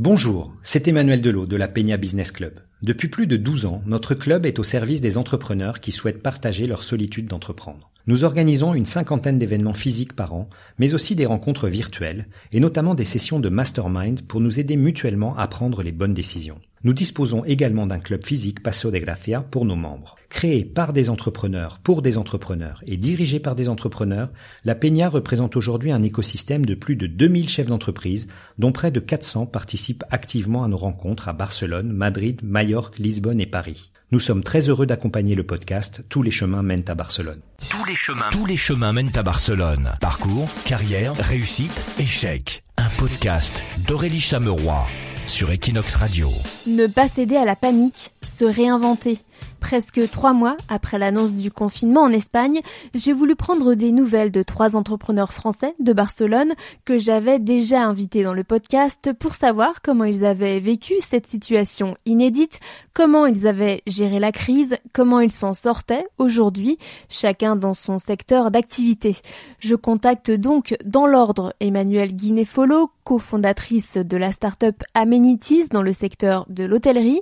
Bonjour, c'est Emmanuel Delot de la Peña Business Club. Depuis plus de 12 ans, notre club est au service des entrepreneurs qui souhaitent partager leur solitude d'entreprendre. Nous organisons une cinquantaine d'événements physiques par an, mais aussi des rencontres virtuelles, et notamment des sessions de mastermind pour nous aider mutuellement à prendre les bonnes décisions. Nous disposons également d'un club physique Paso de Gracia pour nos membres. Créé par des entrepreneurs pour des entrepreneurs et dirigé par des entrepreneurs, la Peña représente aujourd'hui un écosystème de plus de 2000 chefs d'entreprise, dont près de 400 participent activement à nos rencontres à Barcelone, Madrid, Majorque, Lisbonne et Paris. Nous sommes très heureux d'accompagner le podcast Tous les chemins mènent à Barcelone. Tous les chemins, tous les chemins mènent à Barcelone. Parcours, carrière, réussite, échec. Un podcast d'Aurélie Chameroy sur Equinox Radio. Ne pas céder à la panique, se réinventer. Presque trois mois après l'annonce du confinement en Espagne, j'ai voulu prendre des nouvelles de trois entrepreneurs français de Barcelone que j'avais déjà invités dans le podcast pour savoir comment ils avaient vécu cette situation inédite, comment ils avaient géré la crise, comment ils s'en sortaient aujourd'hui, chacun dans son secteur d'activité. Je contacte donc dans l'ordre Emmanuel Guinéfolo, cofondatrice de la start-up Amenities dans le secteur de l'hôtellerie,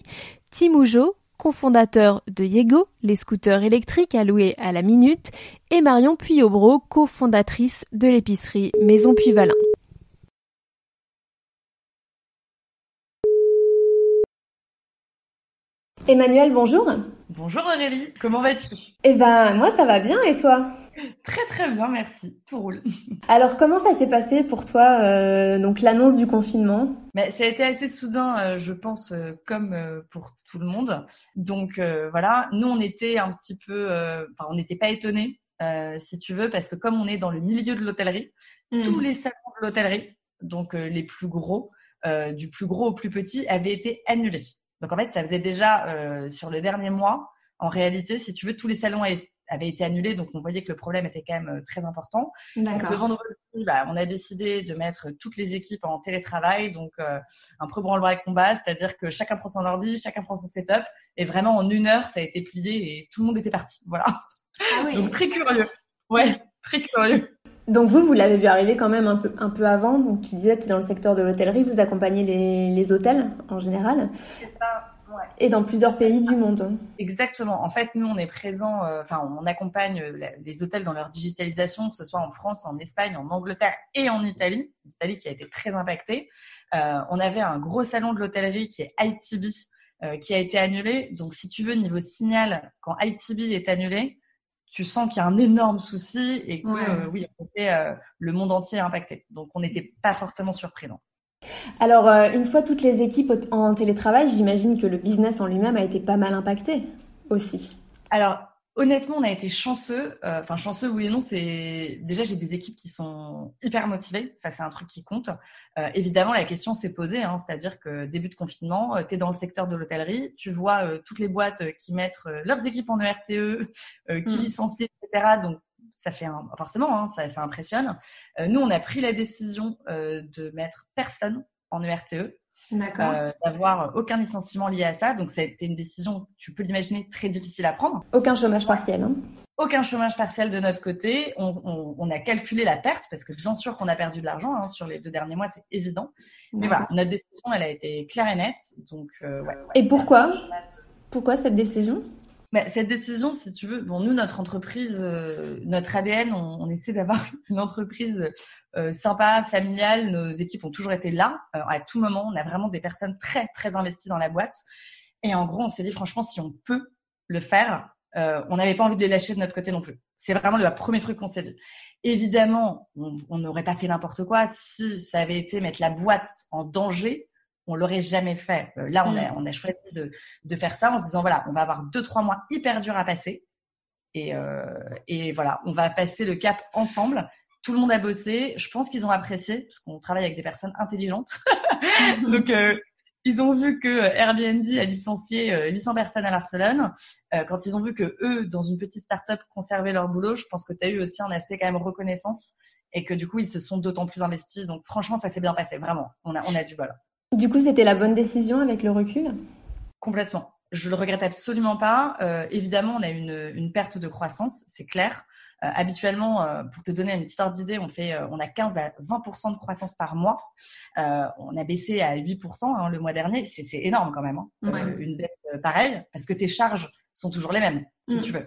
Timoujo, cofondateur de Yego, les scooters électriques alloués à la minute, et Marion Puyobro, cofondatrice de l'épicerie Maison Puyvalin. Emmanuel, bonjour. Bonjour Aurélie, comment vas-tu? Eh ben, moi ça va bien et toi? Très très bien, merci. Tout roule. Alors comment ça s'est passé pour toi, euh, donc l'annonce du confinement? Mais Ça a été assez soudain, euh, je pense, euh, comme pour tout le monde. Donc voilà, nous on était un petit peu, enfin on n'était pas étonnés, si tu veux, parce que comme on est dans le milieu de l'hôtellerie, hmm. tous les salons de l'hôtellerie, donc les plus gros, du plus gros au plus petit, avaient été annulés. Donc en fait, ça faisait déjà sur le dernier mois. En réalité, si tu veux, tous les salons avaient avait été annulé, donc on voyait que le problème était quand même euh, très important. Donc, le vendredi, bah, on a décidé de mettre toutes les équipes en télétravail, donc euh, un peu branle-bas combat, c'est-à-dire que chacun prend son ordi, chacun prend son setup, et vraiment en une heure, ça a été plié et tout le monde était parti. Voilà. Ah oui. donc très curieux. Ouais, très curieux. Donc vous, vous l'avez vu arriver quand même un peu, un peu avant. Donc tu disais, tu es dans le secteur de l'hôtellerie, vous accompagnez les, les hôtels en général. C'est ça. Et dans plusieurs pays du monde. Exactement. En fait, nous, on est présent, euh, enfin, on accompagne euh, les hôtels dans leur digitalisation, que ce soit en France, en Espagne, en Angleterre et en Italie. L'Italie qui a été très impactée. Euh, on avait un gros salon de l'hôtellerie qui est ITB, qui a été annulé. Donc, si tu veux, niveau signal, quand ITB est annulé, tu sens qu'il y a un énorme souci et que, oui, le monde entier est impacté. Donc, on n'était pas forcément surpris. Non. Alors, euh, une fois toutes les équipes en télétravail, j'imagine que le business en lui-même a été pas mal impacté aussi. Alors, honnêtement, on a été chanceux. Euh, enfin, chanceux, oui et non. C'est déjà j'ai des équipes qui sont hyper motivées. Ça, c'est un truc qui compte. Euh, évidemment, la question s'est posée. Hein, C'est-à-dire que début de confinement, tu es dans le secteur de l'hôtellerie, tu vois toutes les boîtes qui mettent leurs équipes en ERTE, qui mm. licencient, etc. Donc ça fait un, forcément, hein, ça, ça, impressionne. Euh, nous, on a pris la décision euh, de mettre personne en ERTE, euh, d'avoir aucun licenciement lié à ça. Donc, c'était une décision, tu peux l'imaginer, très difficile à prendre. Aucun chômage partiel. Hein. Aucun chômage partiel de notre côté. On, on, on, a calculé la perte parce que bien sûr qu'on a perdu de l'argent hein, sur les deux derniers mois, c'est évident. Mais voilà, notre décision, elle a été claire et nette. Donc, euh, ouais, ouais, Et pourquoi? Pourquoi cette décision? Cette décision, si tu veux, bon, nous, notre entreprise, euh, notre ADN, on, on essaie d'avoir une entreprise euh, sympa, familiale. Nos équipes ont toujours été là euh, à tout moment. On a vraiment des personnes très, très investies dans la boîte. Et en gros, on s'est dit, franchement, si on peut le faire, on n'avait pas envie de les lâcher de notre côté non plus. C'est vraiment le premier truc qu'on s'est dit. Évidemment, on n'aurait pas fait n'importe quoi si ça avait été mettre la boîte en danger on l'aurait jamais fait. Euh, là, on, a, mm. on a choisi de, de, faire ça en se disant voilà, on va avoir deux trois mois hyper durs à passer et, euh, et voilà, on va passer le cap ensemble. Tout le monde a bossé. Je pense qu'ils ont apprécié parce qu'on travaille avec des personnes intelligentes. Donc euh, ils ont vu que Airbnb a licencié 800 personnes à Barcelone. quand ils ont vu que eux, dans une petite start-up, conservaient leur boulot, je pense que tu as eu aussi un aspect quand même reconnaissance et que du coup, ils se sont d'autant plus investis. Donc franchement, ça s'est bien passé, vraiment. On a, on a du bol. Du coup, c'était la bonne décision avec le recul? Complètement. Je le regrette absolument pas. Euh, évidemment, on a une, une perte de croissance, c'est clair. habituellement, pour te donner une petite ordre d'idée, on fait, on a 15 à 20% de croissance par mois. on a baissé à 8% hein, le mois dernier. C'est énorme quand même. Hein. une baisse pareille parce que tes charges sont toujours les mêmes, si mm. tu veux.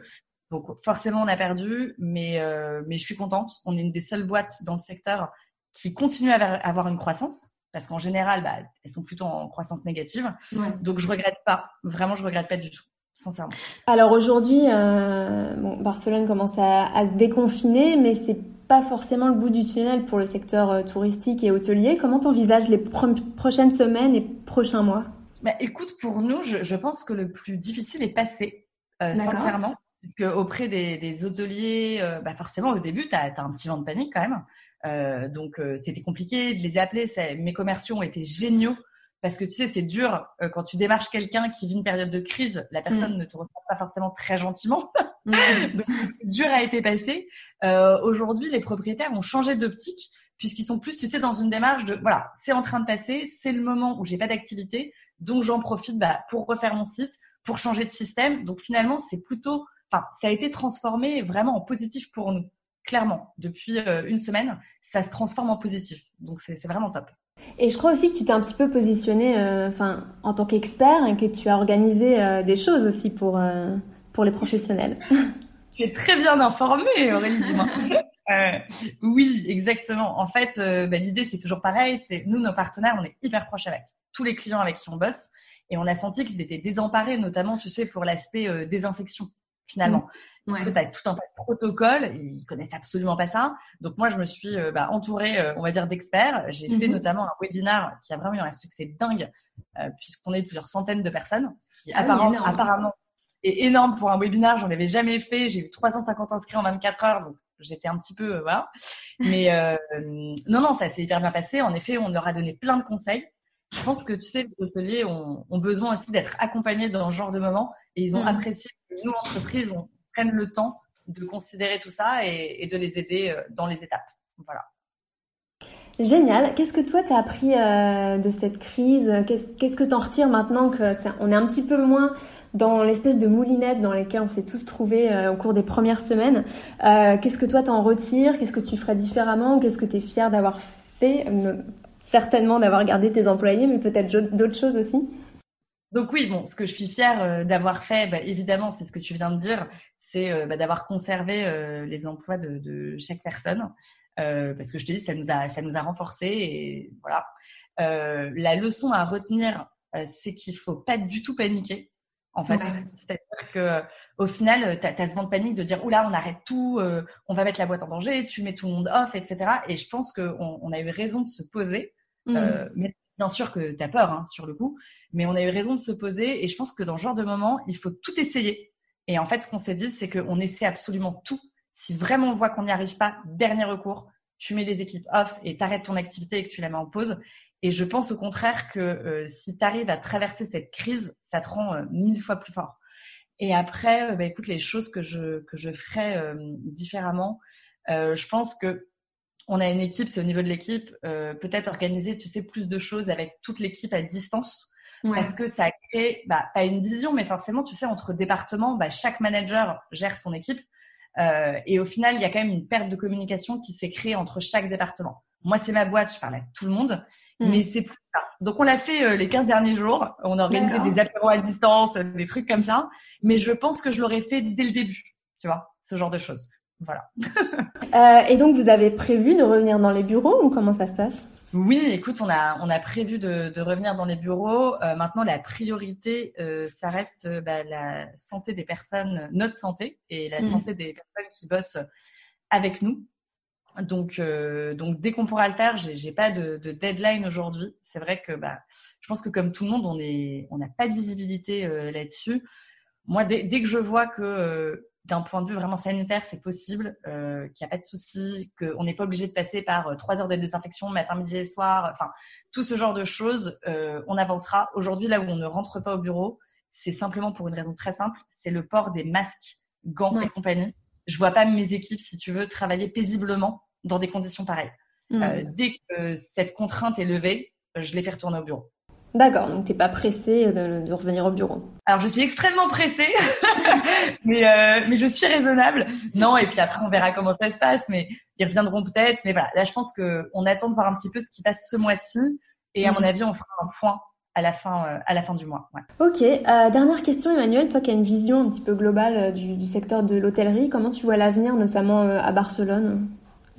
Donc forcément, on a perdu, mais, euh, mais je suis contente. On est une des seules boîtes dans le secteur qui continue à avoir une croissance. Parce qu'en général, bah, elles sont plutôt en croissance négative. Donc je regrette pas. Vraiment, je regrette pas du tout. Sincèrement. Alors aujourd'hui, euh, bon, Barcelone commence à, à, se déconfiner, mais c'est pas forcément le bout du tunnel pour le secteur euh, touristique et hôtelier. Comment t'envisages les prochaines semaines et prochains mois? Bah, Écoute, pour nous, je, je, pense que le plus difficile est passé, euh, sincèrement. Parce que auprès des, des hôteliers, euh, bah forcément au début, tu as, un petit vent de panique quand même. Euh, donc euh, c'était compliqué de les appeler. Mes commerciaux ont été géniaux parce que tu sais, c'est dur euh, quand tu démarches quelqu'un qui vit une période de crise. La personne mm. ne te reçoit pas forcément très gentiment. Mm. donc dur a été passé. Aujourd'hui, les propriétaires ont changé d'optique puisqu'ils sont plus, tu sais, dans une démarche de voilà, c'est en train de passer, c'est le moment où j'ai pas d'activité, donc j'en profite bah, pour refaire mon site, pour changer de système. Donc finalement, c'est plutôt enfin, ça a été transformé vraiment en positif pour nous. Clairement, depuis euh, une semaine, ça se transforme en positif. Donc c'est vraiment top. Et je crois aussi que tu t'es un petit peu positionné, euh, enfin, en tant qu'expert, et que tu as organisé euh, des choses aussi pour pour les professionnels. Tu es très bien informée, Aurélie, dis-moi. oui, exactement. En fait, bah, l'idée c'est toujours pareil. C'est nous, nos partenaires, on est hyper proches avec tous les clients avec qui on bosse, et on a senti qu'ils étaient désemparés, notamment, tu sais, pour l'aspect désinfection finalement. Mmh. Ouais. Tu as tout un tas de protocoles, ils connaissent absolument pas ça. Donc moi, je me suis euh, bah, entourée, euh, on va dire, d'experts. J'ai fait mmh notamment un webinar qui a vraiment eu un succès dingue, euh, puisqu'on est plusieurs centaines de personnes, ce qui ah apparemment, est énorme pour un webinar. J'en avais jamais fait. J'ai eu 350 inscrits en 24 heures, donc j'étais un petit peu voilà. Mais non, non, ça s'est hyper bien passé. En effet, on leur a donné plein de conseils. Je pense que tu sais, les hôteliers ont, ont besoin aussi d'être accompagnés dans ce genre de moment et ils ont mmh. apprécié nous, entreprises, on prenne le temps de considérer tout ça et, de les aider euh, dans les étapes. Voilà. Génial. Qu'est-ce que toi, tu as appris euh, de cette crise? Qu'est-ce que tu en retires maintenant que on est un petit peu moins dans l'espèce de moulinette dans laquelle on s'est tous trouvés euh, au cours des premières semaines? Qu'est-ce que toi, tu en retires? Qu'est-ce que tu ferais différemment? Qu'est-ce que tu es fier d'avoir fait? Certainement d'avoir gardé tes employés, mais peut-être d'autres choses aussi donc oui, bon, ce que je suis fière euh, d'avoir fait, bah, évidemment, c'est ce que tu viens de dire, c'est euh, bah, d'avoir conservé euh, les emplois de, de chaque personne, parce que je te dis, ça nous a, ça nous a renforcé et voilà. la leçon à retenir, c'est qu'il faut pas du tout paniquer, en fait. C'est-à-dire que au final, tu as, ce vent de panique de dire oula, on arrête tout, on va mettre la boîte en danger, tu mets tout le monde off, etc. Et je pense qu'on on a eu raison de se poser. Mmh bien sûr que tu as peur hein, sur le coup, mais on a eu raison de se poser et je pense que dans ce genre de moment, il faut tout essayer. Et en fait, ce qu'on s'est dit, c'est qu'on essaie absolument tout. Si vraiment on voit qu'on n'y arrive pas, dernier recours, tu mets les équipes off et t'arrêtes ton activité et que tu la mets en pause. Et je pense au contraire que euh, si tu arrives à traverser cette crise, ça te rend euh, mille fois plus fort. Et après, euh, bah, écoute, les choses que je que je ferais différemment, je pense que on a une équipe, c'est au niveau de l'équipe, euh, peut-être organiser, tu sais, plus de choses avec toute l'équipe à distance. Parce que ça crée, bah, pas une division, mais forcément, tu sais, entre départements, bah, chaque manager gère son équipe. Euh, et au final, il y a quand même une perte de communication qui s'est créée entre chaque département. Moi, c'est ma boîte, je parle à tout le monde, mm. mais c'est plus ça. Donc, on l'a fait euh, les 15 derniers jours. On a organisé des apéros à distance, des trucs comme ça. Mais je pense que je l'aurais fait dès le début, tu vois, ce genre de choses. Voilà. euh, et donc, vous avez prévu de revenir dans les bureaux ou comment ça se passe? Oui, écoute, on a on a prévu de, de revenir dans les bureaux. Euh, maintenant, la priorité, euh, ça reste euh, bah, la santé des personnes, notre santé et la mmh. santé des personnes qui bossent avec nous. Donc donc dès qu'on pourra le faire, j'ai j'ai pas de, de deadline aujourd'hui. C'est vrai que bah je pense que comme tout le monde, on est on n'a pas de visibilité là-dessus. Moi, dès, dès que je vois que d'un point de vue vraiment sanitaire, c'est possible, euh, qu'il n'y a pas de souci, qu'on n'est pas obligé de passer par euh, trois heures de désinfection matin, midi et soir, enfin tout ce genre de choses, euh, on avancera. Aujourd'hui, là où on ne rentre pas au bureau, c'est simplement pour une raison très simple, c'est le port des masques, gants et compagnie. Je vois pas mes équipes, si tu veux, travailler paisiblement dans des conditions pareilles. Mmh. dès que cette contrainte est levée, je les fais retourner au bureau. D'accord, donc t'es pas pressé de, revenir au bureau. Alors je suis extrêmement pressée, mais euh, mais je suis raisonnable. Non, et puis après on verra comment ça se passe, mais ils reviendront peut-être. Mais voilà, là je pense que on attend de voir un petit peu ce qui passe ce mois-ci, et à mon mm. avis on fera un point à la fin euh, à la fin du mois. Ouais. Ok, euh, dernière question Emmanuel, toi qui as une vision un petit peu globale euh, du, du secteur de l'hôtellerie, comment tu vois l'avenir, notamment euh, à Barcelone,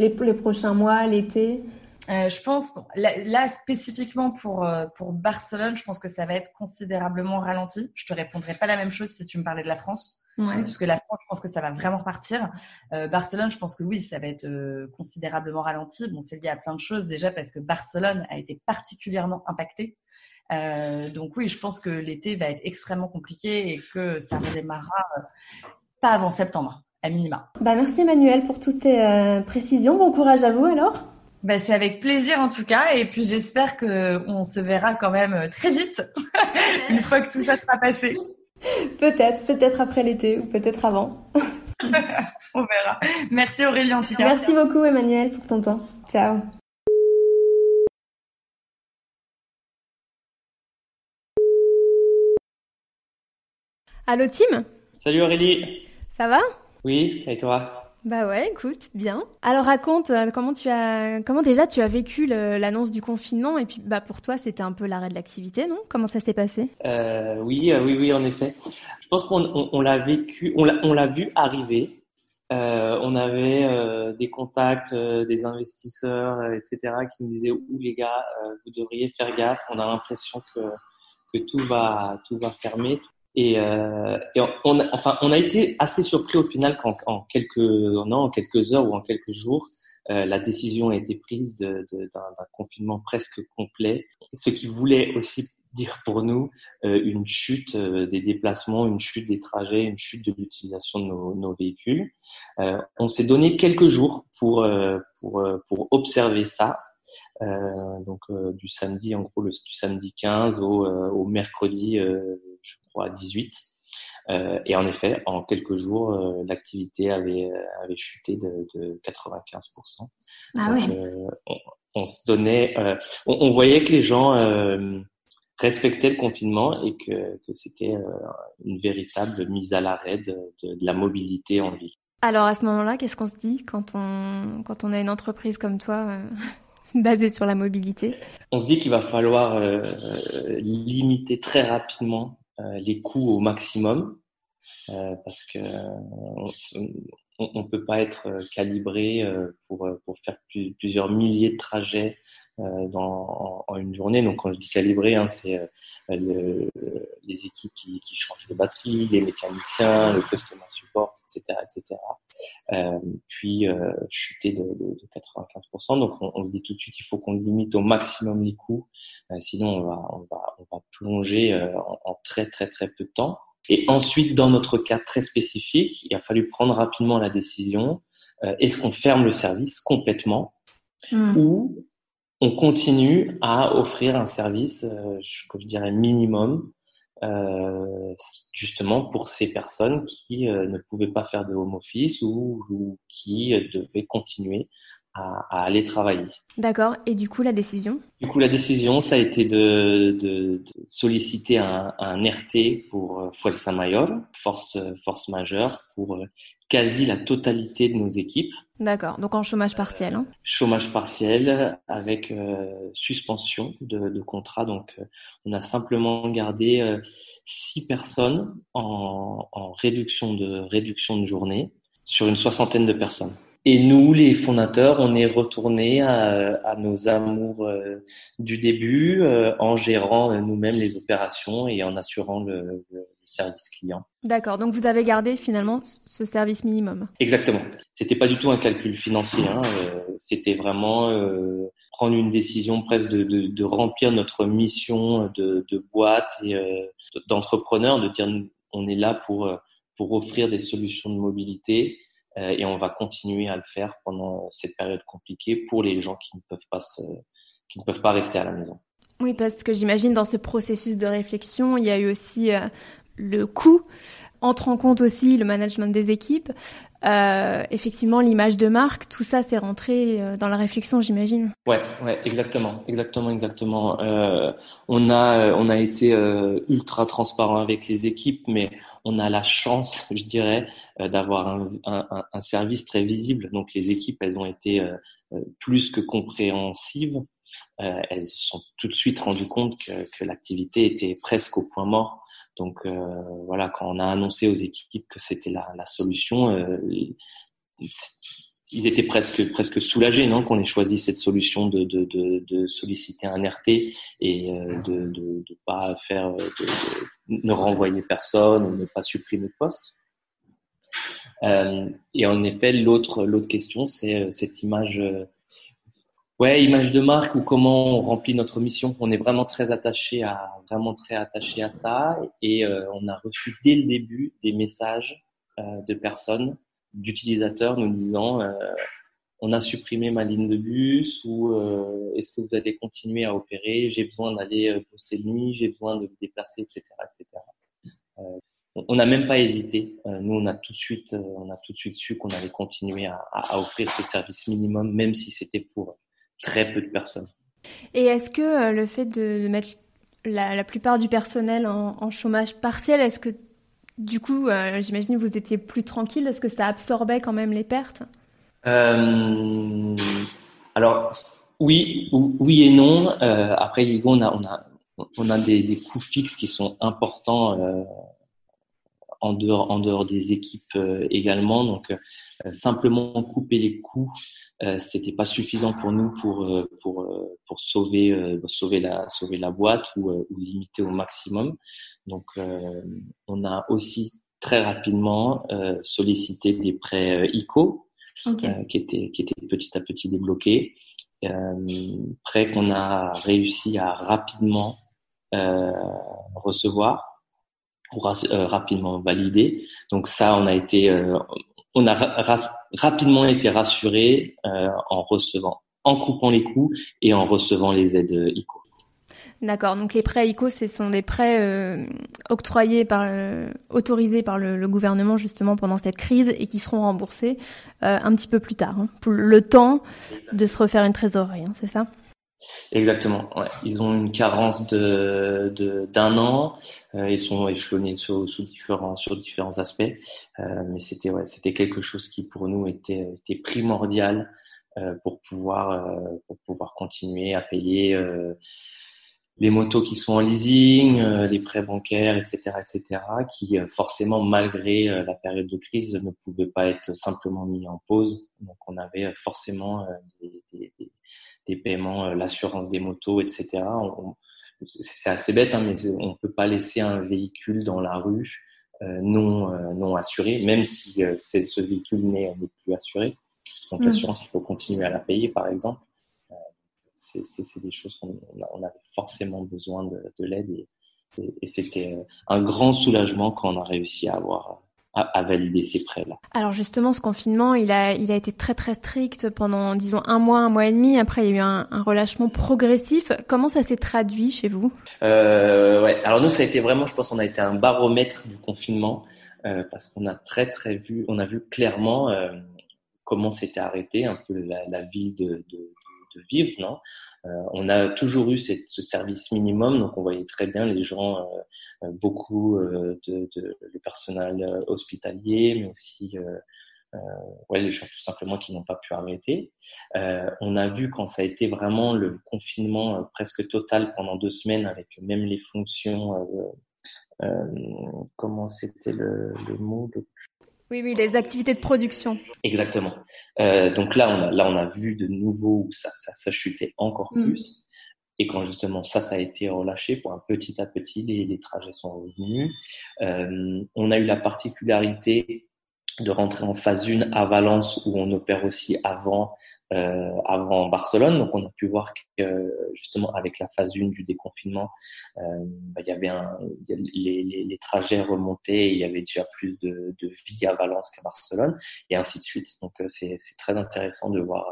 les, les prochains mois, l'été? Euh, je pense, là, spécifiquement pour euh, pour Barcelone, je pense que ça va être considérablement ralenti. Je te répondrai pas la même chose si tu me parlais de la France, ouais. puisque la France, je pense que ça va vraiment repartir. Euh, Barcelone, je pense que oui, ça va être euh, considérablement ralenti. Bon, c'est lié à plein de choses déjà parce que Barcelone a été particulièrement impacté. donc oui, je pense que l'été va être extrêmement compliqué et que ça redémarrera pas avant septembre, à minima. Bah merci Emmanuel pour toutes ces précisions. Bon courage à vous alors. Ben, c'est avec plaisir en tout cas, et puis j'espère que on se verra quand même euh, très vite une fois que tout ça sera passé. Peut-être, peut-être après l'été ou peut-être avant. on verra. Merci Aurélie en tout cas. Merci beaucoup Emmanuel pour ton temps. Ciao. Allô Tim? Salut Aurélie. Ça va? Oui, et toi? Bah ouais, écoute, bien. Alors raconte euh, comment tu as, comment déjà tu as vécu l'annonce du confinement et puis bah pour toi c'était un peu l'arrêt de l'activité, non? Comment ça s'est passé? Euh, Oui, euh, oui, oui, en effet. Je pense qu'on on, l'a vécu, on l'a, vu arriver. Euh, on avait des contacts, des investisseurs, etc., qui nous disaient "Ouh les gars, vous devriez faire gaffe. On a l'impression que que tout va tout va fermer, et, euh, on, a, enfin, on a été assez surpris au final qu'en en quelques, non, en quelques heures ou en quelques jours, euh, la décision a été prise d'un confinement presque complet, ce qui voulait aussi dire pour nous euh, une chute euh, des déplacements, une chute des trajets, une chute de l'utilisation de nos, nos véhicules. Euh, on s'est donné quelques jours pour euh, pour pour observer ça. Donc du samedi, en gros, le, du samedi 15 au, au mercredi je crois, 18. Euh, et en effet, en quelques jours, euh, l'activité avait, euh, avait chuté de, de 95%. Ah. Euh, on, on, se donnait, euh, on, on, voyait que les gens respectaient le confinement et que, que c'était une véritable mise à l'arrêt de, de, de, la mobilité en ville. Alors à ce moment-là, qu'est-ce qu'on se dit quand on, quand on a une entreprise comme toi basée sur la mobilité. On se dit qu'il va falloir limiter très rapidement euh, les coûts au maximum euh, parce que on ne peut pas être euh, calibré pour faire plusieurs milliers de trajets dans, en, une journée. Donc, quand je dis calibré, hein, c'est le, les équipes qui, qui, changent les batteries, les mécaniciens, le customer support, etc., etc. Euh, puis euh, chuter de, de, de 95%. Donc, on, on, se dit tout de suite, il faut qu'on limite au maximum les coûts, sinon on va, on va, on va plonger en, en très très très peu de temps. Et ensuite, dans notre cas très spécifique, il a fallu prendre rapidement la décision euh, est-ce qu'on ferme le service complètement mmh. ou on continue à offrir un service euh, je dirais minimum euh, justement pour ces personnes qui euh, ne pouvaient pas faire de home office ou, ou qui devaient continuer à, à aller travailler. D'accord. Et du coup, la décision? Du coup, la décision, ça a été de, de, de solliciter un, un, RT pour Fuerza Mayor, force, force majeure, pour quasi la totalité de nos équipes. D'accord. Donc en chômage partiel. Hein. chômage partiel avec euh, suspension de, de, contrat. Donc euh, on a simplement gardé euh, six personnes en, en réduction de réduction de journée sur une soixantaine de personnes. Et nous, les fondateurs, on est retournés à, à nos amours euh, du début euh, en gérant euh, nous-mêmes les opérations et en assurant le, le service client. D'accord. Donc vous avez gardé finalement ce service minimum. Exactement. C'était pas du tout un calcul financier. Hein. C'était vraiment prendre une décision presque de, de, de, remplir notre mission de, de boîte et d'entrepreneur, de dire on est là pour pour offrir des solutions de mobilité euh, et on va continuer à le faire pendant cette période compliquée pour les gens qui ne peuvent pas se, qui ne peuvent pas rester à la maison. Oui, parce que j'imagine dans ce processus de réflexion, il y a eu aussi euh, le coût, entre en compte aussi le management des équipes. Euh, effectivement, l'image de marque, tout ça, c'est rentré euh, dans la réflexion, j'imagine. Ouais, ouais, exactement, exactement, exactement. Euh, on a, on a été ultra transparent avec les équipes, mais on a la chance, je dirais, d'avoir un, service très visible. Donc les équipes, elles ont été plus que compréhensives. elles se sont tout de suite rendues compte que l'activité était presque au point mort. Donc euh, voilà, quand on a annoncé aux équipes que c'était la, la, solution, euh, ils étaient presque presque soulagés, non, qu'on ait choisi cette solution de, de, de, de solliciter un RT et euh, de, de, de pas faire, de, ne renvoyer personne, ne pas supprimer de poste. Euh, et en effet, l'autre l'autre question, c'est cette image Ouais, image de marque ou comment on remplit notre mission. On est vraiment très attaché à vraiment très attaché à ça et euh, on a reçu dès le début des messages euh, de personnes, d'utilisateurs nous disant euh, on a supprimé ma ligne de bus ou euh, est-ce que vous allez continuer à opérer? J'ai besoin d'aller euh, bosser nuit, j'ai besoin de me déplacer, etc., etc. on n'a même pas hésité. nous, on a tout de suite, on a tout de suite su qu'on allait continuer à, à, à offrir ce service minimum, même si c'était pour très peu de personnes. Et est-ce que euh, le fait de, de mettre la, la, plupart du personnel en, en chômage partiel, est-ce que du coup, euh, j'imagine que vous étiez plus tranquille? Est-ce que ça absorbait quand même les pertes? Euh, Alors, oui, oui et non. Euh, après, on a, on a, on a des, des, coûts fixes qui sont importants en dehors, en dehors des équipes euh, également. Donc, euh, simplement couper les coûts, euh, c'était pas suffisant pour nous pour pour pour sauver sauver la sauver la boîte ou, ou limiter au maximum. Donc, on a aussi très rapidement sollicité des prêts ICO okay. qui étaient qui étaient petit à petit débloqués. prêts qu'on a réussi à rapidement recevoir pour euh, rapidement valider. Donc ça, on a été, euh, on a rapidement été rassuré euh, en recevant, en coupant les coûts et en recevant les aides ICO. D'accord. Donc les prêts ICO, ce sont des prêts euh, octroyés par, euh, autorisés par le, le, gouvernement justement pendant cette crise et qui seront remboursés euh, un petit peu plus tard, hein, pour le temps de se refaire une trésorerie, hein, c'est ça? Exactement. Ils ont une carence de d'un an. Euh, ils sont échelonnés sous, différents sur différents aspects. Euh, mais c'était c'était quelque chose qui pour nous était primordial euh, pour pouvoir pour pouvoir continuer à payer les motos qui sont en leasing, les prêts bancaires, etc., etc., qui forcément malgré la période de crise ne pouvaient pas être simplement mis en pause. Donc on avait forcément des des paiements, euh, l'assurance des motos, etc. c'est assez bête, hein, mais on ne peut pas laisser un véhicule dans la rue euh, non, euh, non assuré, même si ce véhicule n'est plus assuré. Donc, mmh. l'assurance, il faut continuer à la payer, par exemple. c'est des choses qu'on on avait forcément besoin de, de l'aide et, et, et c'était un grand soulagement quand on a réussi à avoir à, valider ces prêts-là. Alors justement, ce confinement, il a, il a été très très strict pendant, disons, un mois, un mois et demi. Après, il y a eu un, un relâchement progressif. Comment ça s'est traduit chez vous? Euh, Ouais. Alors nous, ça a été vraiment, je pense, on a été un baromètre du confinement euh, parce qu'on a très très vu, on a vu clairement euh, comment s'était arrêté un peu la, la vie de, de, de vivre, non? Euh, on a toujours eu cette, ce service minimum, donc on voyait très bien les gens, euh, euh beaucoup de, personnel hospitalier, mais aussi ouais, les gens tout simplement qui n'ont pas pu arrêter. on a vu quand ça a été vraiment le confinement presque total pendant deux semaines, avec même les fonctions comment c'était le, le, mot oui, oui, les activités de production. Exactement. Euh, donc là, on a, là, on a vu de nouveau où ça, ça, ça chutait encore mm. plus. Et quand justement ça, ça a été relâché, pour un petit à petit, les, les trajets sont revenus. Euh, on a eu la particularité de rentrer en phase 1 à Valence où on opère aussi avant euh, avant Barcelone. Donc on a pu voir que justement avec la phase 1 du déconfinement, euh, bah, il y avait un, les, les, les, trajets remontés, il y avait déjà plus de, de vie à Valence qu'à Barcelone et ainsi de suite. Donc euh, c'est très intéressant de voir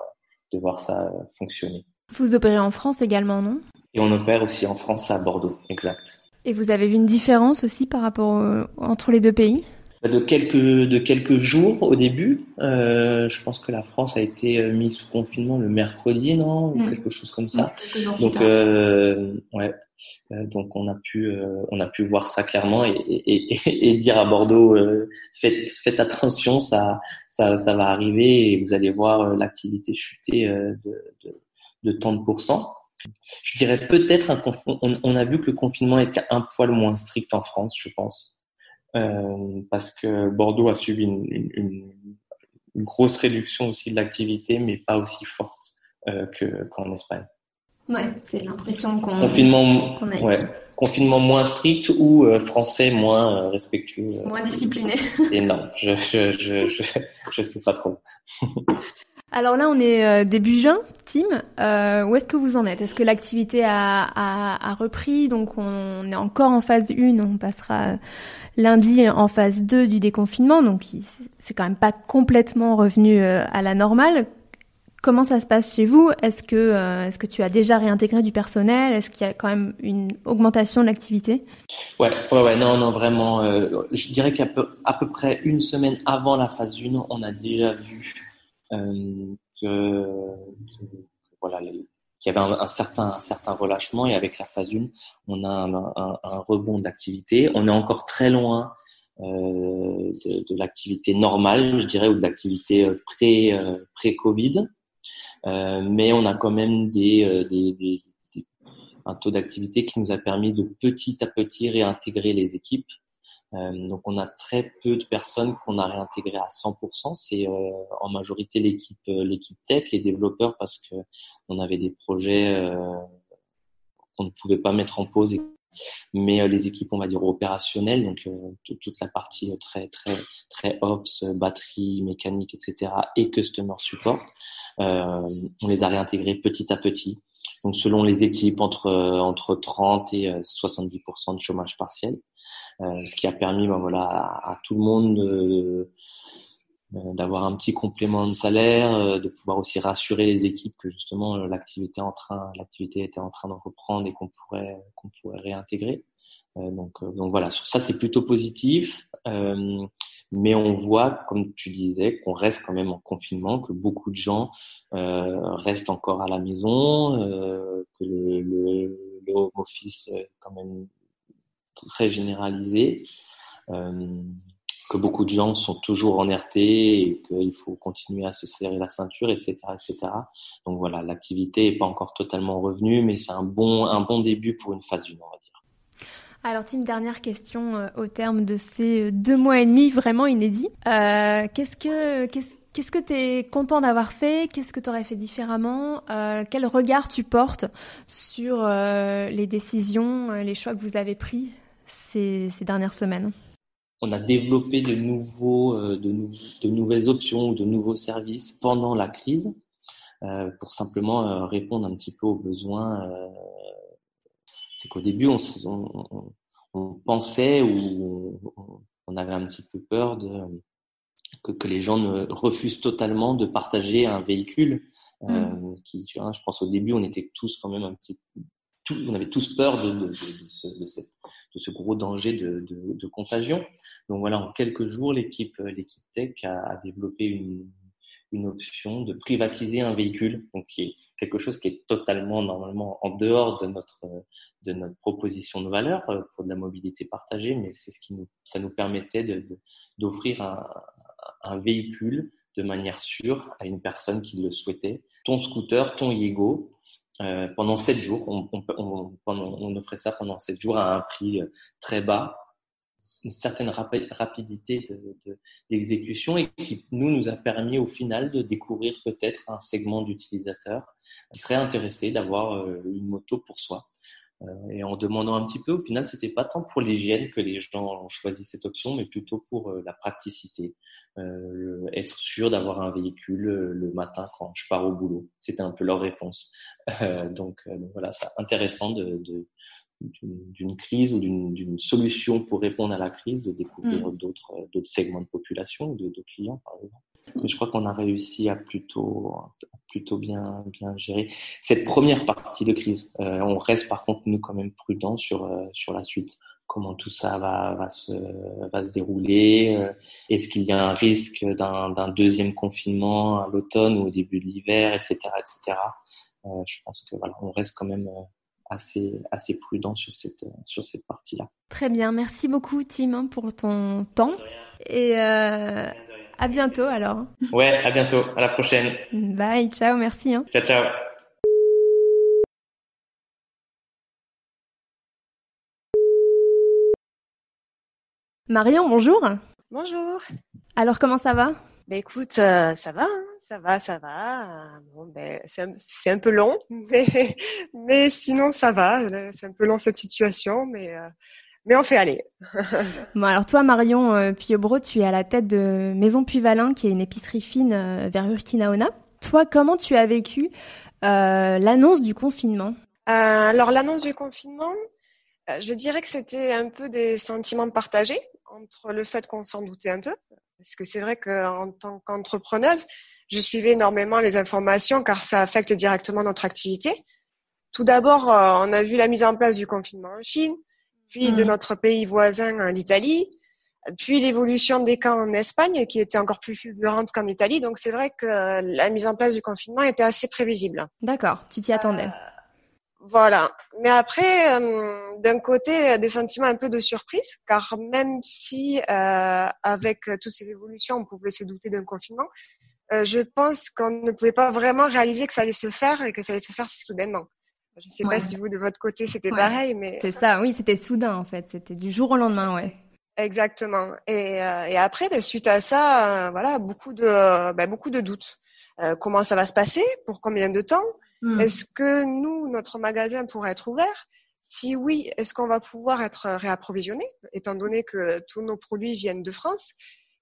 de voir ça fonctionner. Vous opérez en France également, non? Et on opère aussi en France à Bordeaux, exact. Et vous avez vu une différence aussi par rapport entre les deux pays? De quelques de quelques jours au début. Euh, je pense que la France a été euh, mise sous confinement le mercredi, non, ou Mm. quelque chose comme ça. Plus Donc euh, ouais, Euh, donc on a pu euh, on a pu voir ça clairement et, et, et, et dire à Bordeaux euh, faites faites attention, ça ça ça va arriver et vous allez voir l'activité chuter de, de de tant de pourcents. Je dirais peut-être un on, on a vu que le confinement était un poil moins strict en France, je pense. Euh, parce que Bordeaux a subi une, une, une- une grosse réduction aussi de l'activité, mais pas aussi forte euh, que qu'en Espagne. Ouais, c'est l'impression qu'on Confinement, a ouais, confinement moins strict ou euh, français moins euh, respectueux. moins discipliné. et non, je je, je je je sais pas trop. Alors là, on est euh, début juin, Tim. Euh, où est-ce que vous en êtes? Est-ce que l'activité a, a, a repris? Donc on est encore en phase 1, on passera lundi en phase 2 du déconfinement, donc c'est quand même pas complètement revenu euh, à la normale. Comment ça se passe chez vous? Est-ce que, euh, est-ce que tu as déjà réintégré du personnel? Est-ce qu'il y a quand même une augmentation de l'activité? Ouais, ouais, ouais, non, non, vraiment. euh, je dirais qu'à peu, à peu près une semaine avant la phase 1, on a déjà vu euh, que, que- voilà, qu'il y avait un, un certain, un certain relâchement et avec la phase 1, on a un, un, rebond d'activité. On est encore très loin euh, de, de l'activité normale, je dirais, ou de l'activité euh, pré, euh, pré-Covid. Euh, mais on a quand même euh, des, des, des- un taux d'activité qui nous a permis de petit à petit réintégrer les équipes. Euh, donc on a très peu de personnes qu'on a réintégrées à 100%. C'est euh, en majorité l'équipe euh, l'équipe tech, les développeurs parce que on avait des projets qu'on ne pouvait pas mettre en pause. mais les équipes, on va dire opérationnelles, donc toute- la partie très très très ops, batterie, mécanique, etc. et customer support, on les a réintégrés petit à petit. Donc selon les équipes, entre euh, entre 30 et euh, 70% de chômage partiel, euh, ce qui a permis, ben voilà, à, tout le monde de- euh, d'avoir un petit complément de salaire, euh, de pouvoir aussi rassurer les équipes que justement euh, l'activité en train, l'activité était en train de reprendre et qu'on pourrait qu'on pourrait réintégrer. Euh, donc euh, donc voilà, ça c'est plutôt positif. Mais on voit, comme tu disais, qu'on reste quand même en confinement, que beaucoup de gens euh, restent encore à la maison, euh, que le, le, le home office est quand même très généralisé, euh, que beaucoup de gens sont toujours en RT et qu'il faut continuer à se serrer la ceinture, etc., etc. Donc voilà, l'activité est pas encore totalement revenue, mais c'est un bon un bon début pour une phase 1, on va dire. Alors Tim, dernière question euh, au terme de ces euh, deux mois et demi vraiment inédits. Euh, qu'est-ce que qu'est-ce que tu es content d'avoir fait? Qu'est-ce que tu aurais fait différemment? Quel regard tu portes sur les décisions, les choix que vous avez pris ces, dernières semaines? On a développé de nouveaux, de, nou- de nouvelles options ou de nouveaux services pendant la crise pour simplement répondre un petit peu aux besoins. C'est qu'au début, on, pensait ou on, avait un petit peu peur de que, que les gens ne refusent totalement de partager un véhicule. Euh, qui, tu vois, je pense au début, on était tous quand même un petit tout, on avait tous peur de, de, de, de ce, de, cette, de ce gros danger de, contagion. Donc voilà, en quelques jours, l'équipe l'équipe tech a, a développé une, une option de privatiser un véhicule, donc qui est quelque chose qui est totalement normalement en dehors de notre de notre proposition de valeur euh, pour de la mobilité partagée, mais c'est ce qui nous ça nous permettait de de- d'offrir un, un véhicule de manière sûre à une personne qui le souhaitait. Ton scooter, ton Yego, euh, pendant sept jours, on, on, on, on offrait ça pendant sept jours à un prix euh, très bas, une certaine rapi- rapidité de- de- d'exécution et qui nous nous a permis au final de découvrir peut-être un segment d'utilisateurs qui serait intéressé d'avoir euh, une moto pour soi. Euh, et en demandant un petit peu, au final, c'était pas tant pour l'hygiène que les gens ont choisi cette option, mais plutôt pour euh, la praticité, être sûr d'avoir un véhicule le matin quand je pars au boulot. C'était un peu leur réponse. Donc, voilà, c'est intéressant de- d'une crise ou d'une d'une solution pour répondre à la crise, de découvrir d'autres euh, d'autres segments de population de, de clients, par exemple. Mais je crois qu'on a réussi à plutôt à plutôt bien bien gérer cette première partie de crise. Euh, on reste par contre nous quand même prudents sur euh, sur la suite. comment tout ça va, va, se, va se dérouler. Est-ce qu'il y a un risque d'un deuxième confinement à l'automne ou au début de l'hiver, etc., etc. je pense que voilà, on reste quand même assez, assez prudent sur cette, sur cette partie-là. Très bien, merci beaucoup Tim hein, pour ton temps et euh, à bientôt alors. Ouais, à bientôt, à la prochaine. Bye, ciao, merci. Hein. Ciao, ciao. Marion, bonjour. Bonjour. Alors comment ça va? Ben écoute, euh, ça va, hein ça va, ça va. Bon, ben, c'est un, peu long, mais, mais sinon ça va. C'est un peu long cette situation, mais, euh, mais on fait aller. bon, alors toi, Marion euh, Piobro, tu es à la tête de Maison Puivalin, qui est une épicerie fine euh, vers Urquinaona. Toi, comment tu as vécu l'annonce du confinement? Alors l'annonce du confinement, je dirais que c'était un peu des sentiments partagés entre le fait qu'on s'en doutait un peu, parce que c'est vrai qu'en tant qu'entrepreneuse, je suivais énormément les informations car ça affecte directement notre activité. Tout d'abord, euh, on a vu la mise en place du confinement en Chine, puis de mm. notre pays voisin, l'Italie, puis l'évolution des cas en Espagne qui était encore plus fulgurante qu'en Italie. Donc c'est vrai que la mise en place du confinement était assez prévisible. D'accord, tu t'y attendais. Euh, voilà. Mais après, euh, d'un côté, des sentiments un peu de surprise, car même si avec toutes ces évolutions, on pouvait se douter d'un confinement, euh, je pense qu'on ne pouvait pas vraiment réaliser que ça allait se faire et que ça allait se faire si soudainement. Je ne sais pas si vous, de votre côté, c'était pareil, mais... C'est ça, oui, c'était soudain, en fait. C'était du jour au lendemain, ouais. Exactement. Et, euh, et après, ben, suite à ça, euh, voilà, beaucoup de, ben, beaucoup de doutes. Comment ça va se passer? Pour combien de temps? Hmm. Est-ce que nous, notre magasin pourrait être ouvert? Si oui, est-ce qu'on va pouvoir être réapprovisionné, étant donné que tous nos produits viennent de France?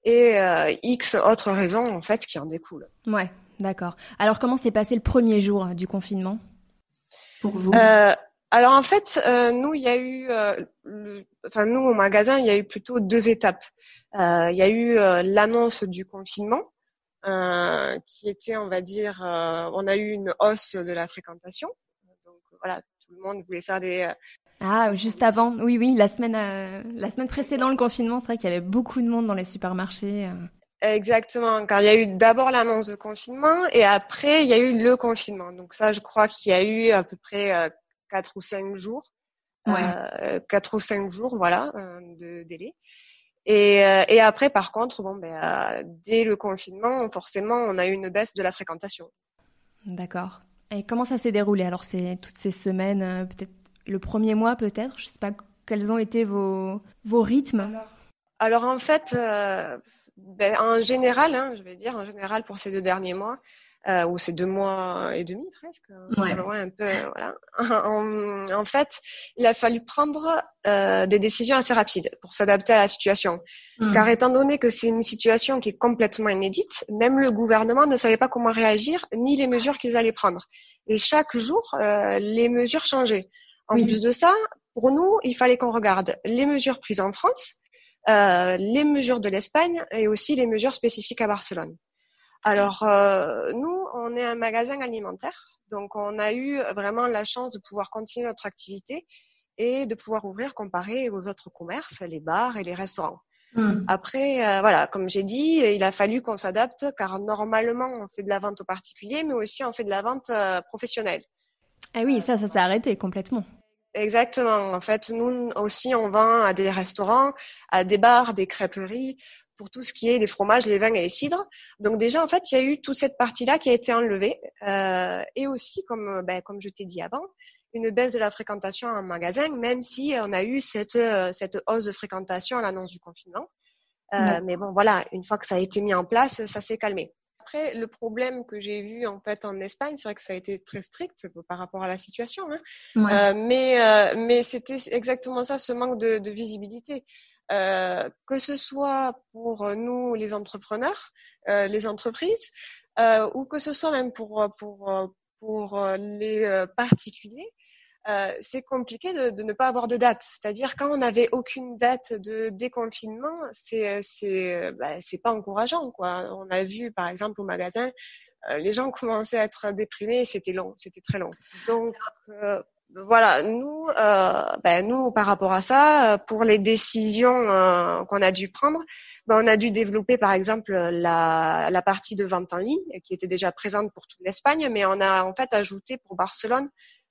Et euh, X autres raisons en fait qui en découlent. Ouais, d'accord. Alors comment s'est passé le premier jour euh, du confinement? Pour vous? Euh, Alors en fait, euh, nous il y a eu, euh, enfin nous au magasin il y a eu plutôt deux étapes. il y a eu l'annonce du confinement. qui était, on va dire, on a eu une hausse de la fréquentation. Donc voilà, tout le monde voulait faire des, ah, juste avant, oui, oui, la semaine, euh, la semaine précédente le confinement, c'est vrai qu'il y avait beaucoup de monde dans les supermarchés. Euh. Exactement, car il y a eu d'abord l'annonce de confinement et après il y a eu le confinement. Donc ça, je crois qu'il y a eu à peu près euh, quatre ou cinq jours, ouais. quatre ou cinq jours, voilà, de délai. Et, et après, par contre, bon, ben, dès le confinement, forcément, on a eu une baisse de la fréquentation. D'accord. Et comment ça s'est déroulé? Alors, c'est toutes ces semaines, peut-être le premier mois peut-être Je ne sais pas quels ont été vos, vos rythmes. Alors, en fait, euh, ben, en général, hein, je vais dire en général pour ces deux derniers mois, euh, ou ces deux mois et demi presque, ouais. un peu, voilà. En, en, fait, il a fallu prendre euh, des décisions assez rapides pour s'adapter à la situation. Hmm. Car étant donné que c'est une situation qui est complètement inédite, même le gouvernement ne savait pas comment réagir ni les mesures qu'ils allaient prendre. Et chaque jour, euh, les mesures changeaient. En plus de ça, pour nous, il fallait qu'on regarde les mesures prises en France, euh, les mesures de l'Espagne et aussi les mesures spécifiques à Barcelone. Alors, euh, nous, on est un magasin alimentaire, donc on a eu vraiment la chance de pouvoir continuer notre activité et de pouvoir ouvrir comparé aux autres commerces, les bars et les restaurants. Hmm. Après, euh, voilà, comme j'ai dit, il a fallu qu'on s'adapte car normalement on fait de la vente aux particuliers, mais aussi on fait de la vente euh, professionnelle. Ah oui, ça, ça s'est arrêté complètement. Exactement. En fait, nous aussi, on vend à des restaurants, à des bars, des crêperies, pour tout ce qui est les fromages, les vins et les cidres. Donc déjà, en fait, il y a eu toute cette partie-là qui a été enlevée. Euh, et aussi, comme, ben, comme je t'ai dit avant, une baisse de la fréquentation en magasin, même si on a eu cette, cette hausse de fréquentation à l'annonce du confinement. Euh, mais bon, voilà, une fois que ça a été mis en place, ça s'est calmé. Après, le problème que j'ai vu en fait en Espagne, c'est vrai que ça a été très strict par rapport à la situation, hein. euh, mais euh, mais c'était exactement ça, ce manque de, de visibilité, euh, que ce soit pour nous les entrepreneurs, les entreprises, ou que ce soit même pour pour pour les particuliers. Euh, c'est compliqué de, de, ne pas avoir de date. C'est-à-dire quand on n'avait aucune date de déconfinement, c'est c'est bah, c'est pas encourageant quoi. On a vu par exemple au magasin, euh, les gens commençaient à être déprimés, c'était long, c'était très long. Donc euh, voilà, nous, euh, ben, nous, par rapport à ça, pour les décisions euh, qu'on a dû prendre, ben, on a dû développer, par exemple, la, la partie de vente en ligne, qui était déjà présente pour toute l'Espagne, mais on a en fait ajouté pour Barcelone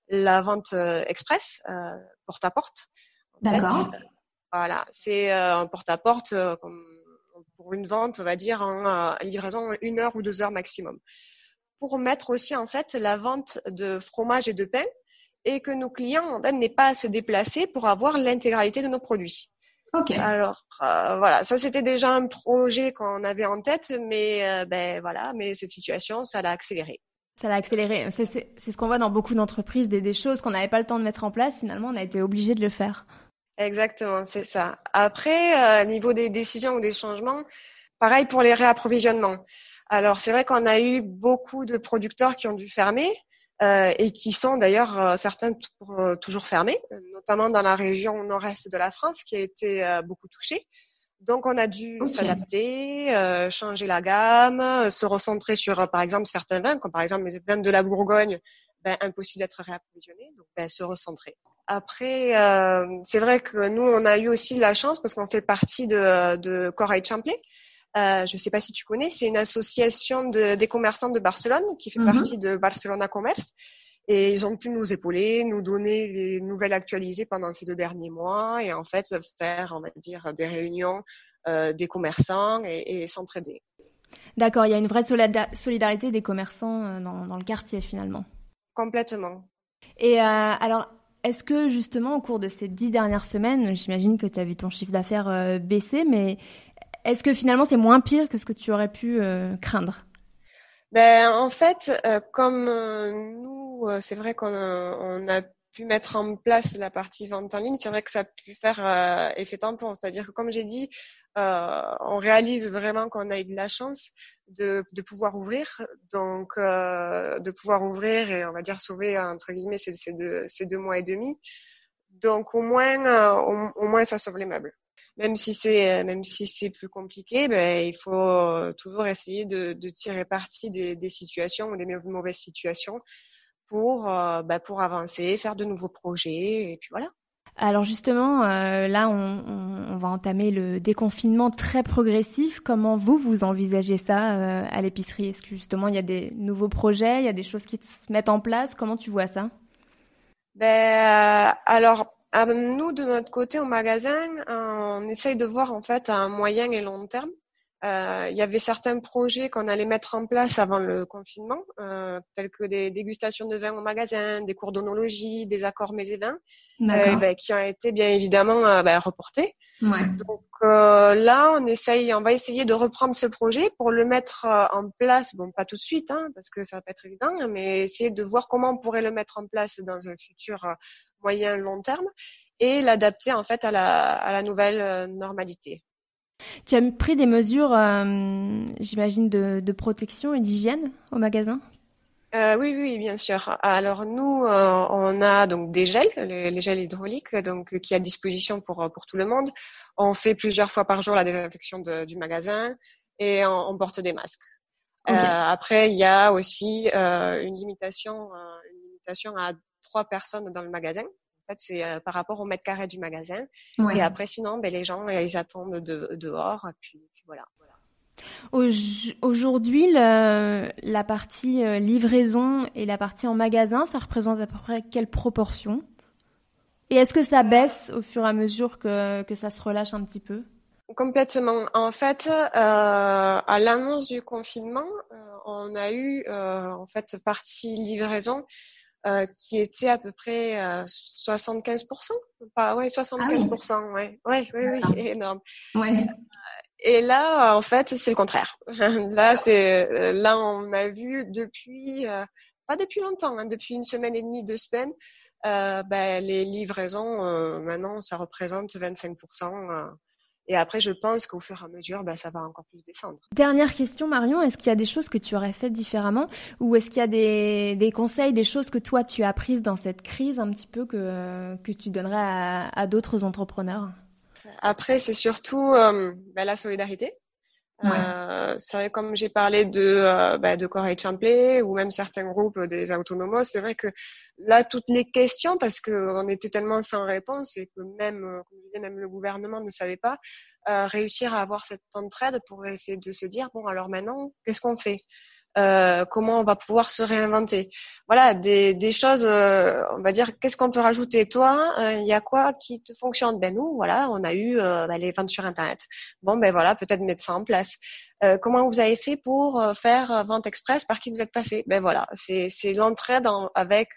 la vente euh, express, euh, porte à porte. D'accord. Voilà, c'est euh, un porte à porte pour une vente, on va dire en livraison une heure ou deux heures maximum. Pour mettre aussi en fait la vente de fromage et de pain et que nos clients n'aient pas à se déplacer pour avoir l'intégralité de nos produits. Ok. Alors voilà, ça c'était déjà un projet qu'on avait en tête, mais ben voilà, mais cette situation, ça l'a accéléré. Ça l'a accéléré. C'est ce qu'on voit dans beaucoup d'entreprises, des, des, choses qu'on n'avait pas le temps de mettre en place. Finalement, on a été obligé de le faire. Exactement, c'est ça. Après, euh, niveau des décisions ou des changements, pareil pour les réapprovisionnements. Alors, c'est vrai qu'on a eu beaucoup de producteurs qui ont dû fermer euh, et qui sont d'ailleurs euh, certains euh, toujours fermés, notamment dans la région nord-est de la France qui a été beaucoup touchée. Donc, on a dû s'adapter, euh, changer la gamme, euh, se recentrer sur, euh, par exemple, certains vins, comme par exemple les vins de la Bourgogne, ben, impossible d'être réapprovisionné, donc ben, se recentrer. Après, euh, c'est vrai que nous, on a eu aussi la chance parce qu'on fait partie de, de Corail Champlay. Euh, je ne sais pas si tu connais, c'est une association de, des commerçants de Barcelone qui fait mm-hmm. partie de Barcelona Commerce. Et ils ont pu nous épauler, nous donner les nouvelles actualisées pendant ces deux derniers mois et en fait faire, on va dire, des réunions euh, des commerçants et, et s'entraider. D'accord, il y a une vraie solidarité des commerçants euh, dans, dans le quartier finalement. Complètement. Et euh, alors, est-ce que justement au cours de ces dix dernières semaines, j'imagine que tu as vu ton chiffre d'affaires euh, baisser, mais est-ce que finalement c'est moins pire que ce que tu aurais pu craindre? Ben, En fait, euh, comme euh, nous, euh, c'est vrai qu'on a, on a pu mettre en place la partie vente en ligne, c'est vrai que ça a pu faire euh, effet tampon. C'est-à-dire que, comme j'ai dit, euh, on réalise vraiment qu'on a eu de la chance de, de pouvoir ouvrir, donc euh, de pouvoir ouvrir et on va dire sauver entre guillemets ces, deux, ces deux mois et demi. Donc au moins, au moins ça sauve les meubles même si c'est même si c'est plus compliqué, ben, il faut toujours essayer de, de tirer parti des, des, situations ou des mauvaises situations pour euh, ben, pour avancer, faire de nouveaux projets et puis voilà. Alors justement, euh, là, on, on, va entamer le déconfinement très progressif. Comment vous, vous envisagez ça euh, à l'épicerie? Est-ce que justement, il y a des nouveaux projets, il y a des choses qui se mettent en place? Comment tu vois ça? Ben, alors, ben, nous, de notre côté, au magasin, on essaye de voir en fait à moyen et long terme. Euh, il y avait certains projets qu'on allait mettre en place avant le confinement, euh, tels que des dégustations de vin au magasin, des cours d'onologie, des accords mets et vins, euh, ben, qui ont été bien évidemment euh, ben, reportés. Ouais. Donc euh, là, on essaye, on va essayer de reprendre ce projet pour le mettre en place. Bon, pas tout de suite, hein, parce que ça va pas être évident, mais essayer de voir comment on pourrait le mettre en place dans un futur moyen long terme et l'adapter en fait à la, à la nouvelle euh, normalité. Tu as pris des mesures, euh, j'imagine, de, de, protection et d'hygiène au magasin? Euh, oui, oui, bien sûr. Alors nous, euh, on a donc des gels, les, les, gels hydrauliques, donc qui est à disposition pour pour tout le monde. On fait plusieurs fois par jour la désinfection de, du magasin et on, on porte des masques. Okay. après, il y a aussi une limitation, une limitation à trois personnes dans le magasin. En fait, c'est euh, par rapport au mètre carré du magasin. Ouais. Et après, sinon, ben, les gens, euh, ils attendent de, dehors. Puis, puis voilà. Aujourd'hui, la partie euh, livraison et la partie en magasin, ça représente à peu près quelle proportion? Et est-ce que ça baisse au fur et à mesure que, que ça se relâche un petit peu? Complètement. En fait, euh, à l'annonce du confinement, euh, on a eu euh, en fait partie livraison euh, qui était à peu près euh, 75%. Pas, ouais, 75%, ah oui. ouais. Ouais, oui, oui, énorme. Ouais. Et là, en fait, c'est le contraire. là, c'est, là, on a vu depuis, euh, pas depuis longtemps, hein, depuis une semaine et demie, deux semaines, euh, ben, les livraisons, euh, maintenant, ça représente 25%. Et après, je pense qu'au fur et à mesure, bah, ça va encore plus descendre. Dernière question, Marion. Est-ce qu'il y a des choses que tu aurais faites différemment ou est-ce qu'il y a des, des, conseils, des choses que toi, tu as prises dans cette crise un petit peu que, que tu donnerais à, à d'autres entrepreneurs? Après, c'est surtout euh, bah, la solidarité. Euh, c'est vrai, comme j'ai parlé de, euh, bah, de Corey Champlay ou même certains groupes des autonomos, c'est vrai que là, toutes les questions, parce qu'on était tellement sans réponse et que même, euh, comme je disais, même le gouvernement ne savait pas, euh, réussir à avoir cette entraide pour essayer de se dire, bon, alors maintenant, qu'est-ce qu'on fait? Euh, comment on va pouvoir se réinventer. Voilà, des, des choses, euh, on va dire, qu'est-ce qu'on peut rajouter? Toi, euh, il y a quoi qui te fonctionne? Ben nous, voilà, on a eu ben, les ventes sur Internet. Bon, ben voilà, peut-être mettre ça en place. comment vous avez fait pour faire vente express? Par qui vous êtes passé? Ben voilà, c'est c'est l'entraide avec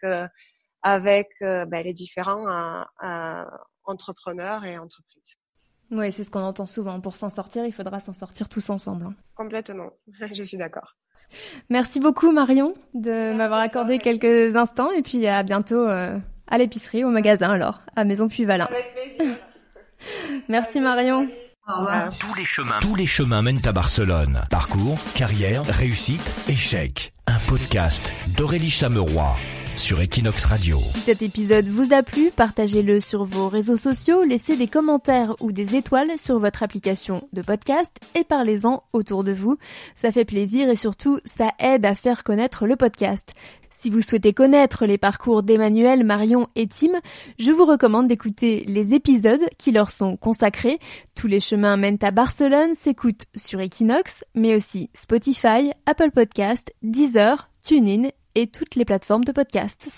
avec ben, les différents entrepreneurs et entreprises. Oui, c'est ce qu'on entend souvent. Pour s'en sortir, il faudra s'en sortir tous ensemble. Hein. Complètement, je suis d'accord. Merci beaucoup Marion de m'avoir accordé quelques instants et puis à bientôt euh, à l'épicerie, au magasin alors, à Maison Puy-Valin. Avec plaisir. Merci Marion. Tous les chemins, tous les chemins mènent à Barcelone. Parcours, carrière, réussite, échec. Un podcast d'Aurélie Chameroy sur Equinox Radio. Si cet épisode vous a plu, partagez-le sur vos réseaux sociaux, laissez des commentaires ou des étoiles sur votre application de podcast et parlez-en autour de vous. Ça fait plaisir et surtout, ça aide à faire connaître le podcast. Si vous souhaitez connaître les parcours d'Emmanuel, Marion et Tim, je vous recommande d'écouter les épisodes qui leur sont consacrés. Tous les chemins mènent à Barcelone s'écoutent sur Equinox, mais aussi Spotify, Apple Podcast, Deezer, TuneIn et toutes les plateformes de podcast.